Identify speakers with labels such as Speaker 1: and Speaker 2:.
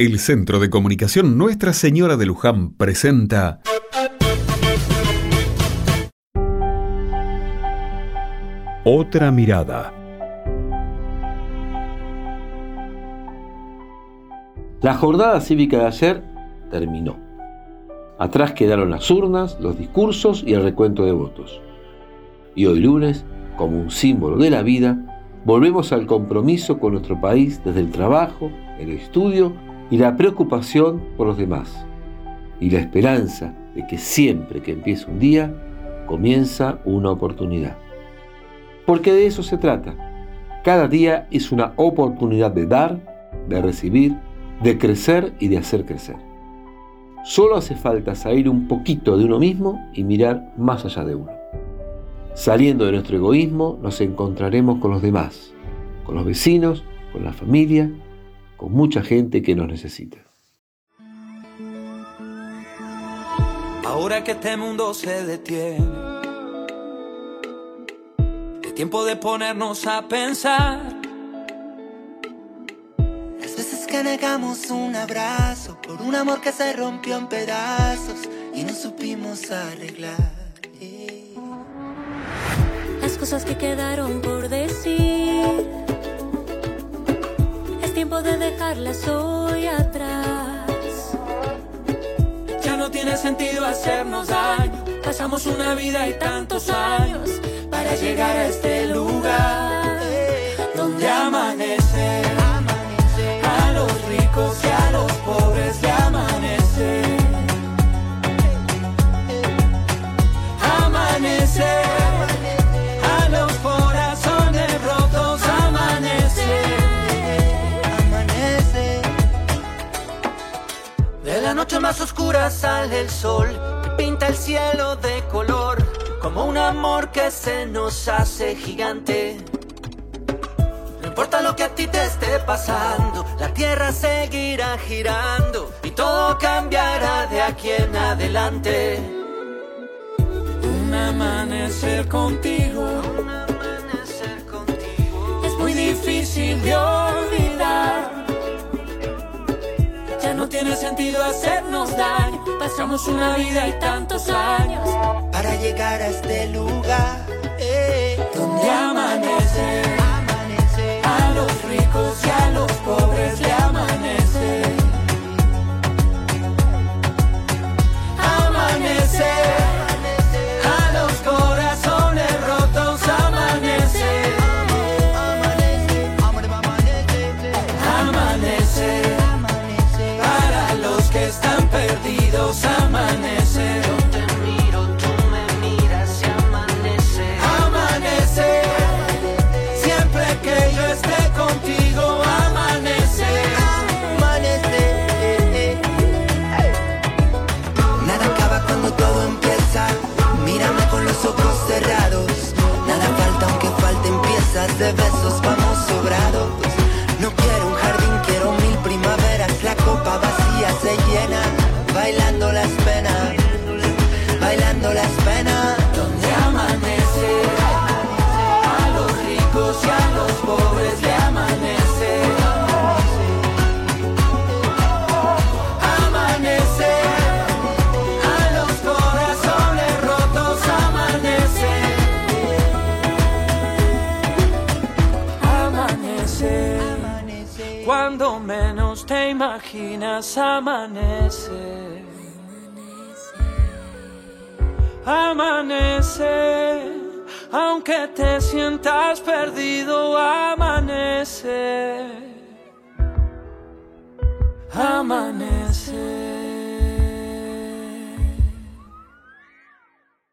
Speaker 1: El Centro de Comunicación Nuestra Señora de Luján presenta Otra mirada.
Speaker 2: La jornada cívica de ayer terminó. Atrás quedaron las urnas, los discursos y el recuento de votos. Y hoy lunes, como un símbolo de la vida, volvemos al compromiso con nuestro país desde el trabajo, el estudio y la preocupación por los demás, y la esperanza de que siempre que empieza un día, comienza una oportunidad. Porque de eso se trata. Cada día es una oportunidad de dar, de recibir, de crecer y de hacer crecer. Solo hace falta salir un poquito de uno mismo y mirar más allá de uno. Saliendo de nuestro egoísmo nos encontraremos con los demás, con los vecinos, con la familia, con mucha gente que nos necesita.
Speaker 3: Ahora que este mundo se detiene, es tiempo de ponernos a pensar.
Speaker 4: Las veces que negamos un abrazo por un amor que se rompió en pedazos y no supimos arreglar.
Speaker 5: Las cosas que quedaron por de dejarlas hoy atrás.
Speaker 3: Ya no tiene sentido hacernos daño. Pasamos una vida y tantos años más oscura sale el sol, que pinta el cielo de color, como un amor que se nos hace gigante. No importa lo que a ti te esté pasando, la tierra seguirá girando y todo cambiará de aquí en adelante. Un amanecer contigo, un amanecer contigo es muy difícil de sentido hacernos daño. Pasamos una vida y tantos años
Speaker 4: para llegar a este lugar
Speaker 3: eh, donde amanece. amanece.
Speaker 4: De besos vamos sobrados. No quiero un jardín, quiero mil primaveras. La copa vacía se llena,
Speaker 3: Cuando menos te imaginas amanece. Amanece. Aunque te sientas perdido, amanece. Amanece.